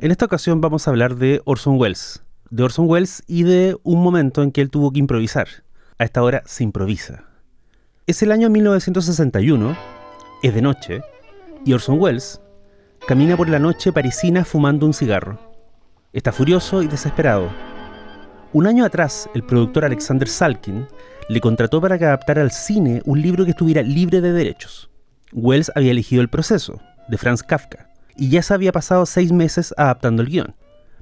En esta ocasión vamos a hablar de Orson Welles, de Orson Welles y de un momento en que él tuvo que improvisar. A esta hora se improvisa. Es el año 1961, es de noche, y Orson Welles camina por la noche parisina fumando un cigarro. Está furioso y desesperado. Un año atrás, el productor Alexander Salkin le contrató para que adaptara al cine un libro que estuviera libre de derechos. Wells había elegido El proceso, de Franz Kafka, y ya se había pasado seis meses adaptando el guion.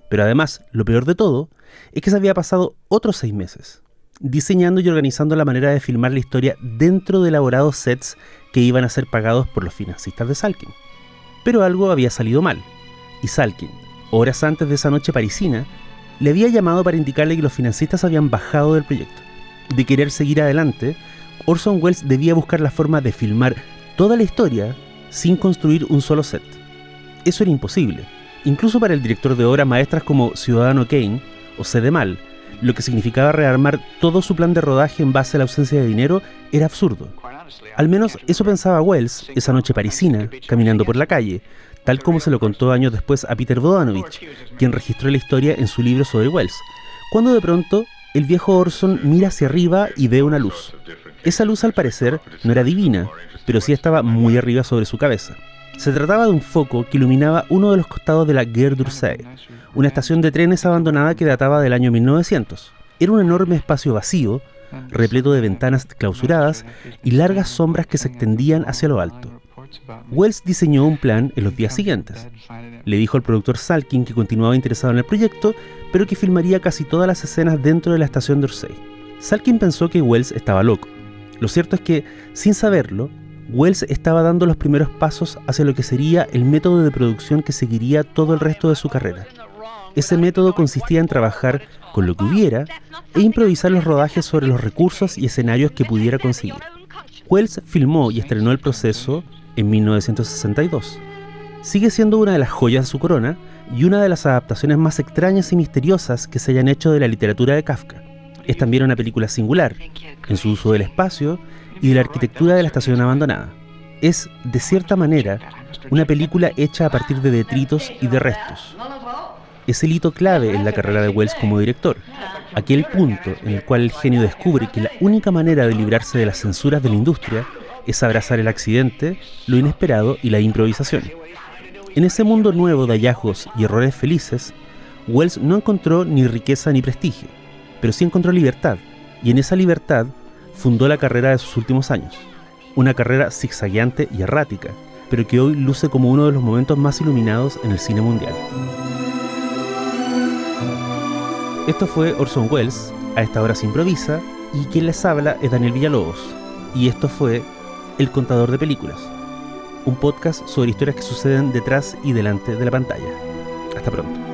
Pero además, lo peor de todo, es que se había pasado otros seis meses, diseñando y organizando la manera de filmar la historia dentro de elaborados sets que iban a ser pagados por los financistas de Salkin. Pero algo había salido mal, y Salkin, horas antes de esa noche parisina, le había llamado para indicarle que los financistas habían bajado del proyecto. De querer seguir adelante, Orson Welles debía buscar la forma de filmar toda la historia sin construir un solo set. Eso era imposible, incluso para el director de obras maestras como Ciudadano Kane o Sede Mal, lo que significaba rearmar todo su plan de rodaje en base a la ausencia de dinero era absurdo. Al menos eso pensaba Wells esa noche parisina, caminando por la calle, tal como se lo contó años después a Peter Bodanovich, quien registró la historia en su libro sobre Wells, cuando de pronto el viejo Orson mira hacia arriba y ve una luz. Esa luz al parecer no era divina, pero sí estaba muy arriba sobre su cabeza. Se trataba de un foco que iluminaba uno de los costados de la Gare d'Orsay, una estación de trenes abandonada que databa del año 1900. Era un enorme espacio vacío, repleto de ventanas clausuradas y largas sombras que se extendían hacia lo alto. Wells diseñó un plan en los días siguientes. Le dijo al productor Salkin que continuaba interesado en el proyecto, pero que filmaría casi todas las escenas dentro de la estación de. Salkin pensó que Wells estaba loco. Lo cierto es que, sin saberlo, Wells estaba dando los primeros pasos hacia lo que sería el método de producción que seguiría todo el resto de su carrera. Ese método consistía en trabajar con lo que hubiera e improvisar los rodajes sobre los recursos y escenarios que pudiera conseguir. Wells filmó y estrenó el proceso en 1962. Sigue siendo una de las joyas de su corona y una de las adaptaciones más extrañas y misteriosas que se hayan hecho de la literatura de Kafka. Es también una película singular, en su uso del espacio y de la arquitectura de la estación abandonada. Es, de cierta manera, una película hecha a partir de detritos y de restos. Es el hito clave en la carrera de Wells como director, aquel punto en el cual el genio descubre que la única manera de librarse de las censuras de la industria es abrazar el accidente, lo inesperado y la improvisación. En ese mundo nuevo de hallazgos y errores felices, Wells no encontró ni riqueza ni prestigio, pero sí encontró libertad, y en esa libertad fundó la carrera de sus últimos años. Una carrera zigzagueante y errática, pero que hoy luce como uno de los momentos más iluminados en el cine mundial. Esto fue Orson Welles, a esta hora se improvisa, y quien les habla es Daniel Villalobos. Y esto fue El Contador de Películas, un podcast sobre historias que suceden detrás y delante de la pantalla. Hasta pronto.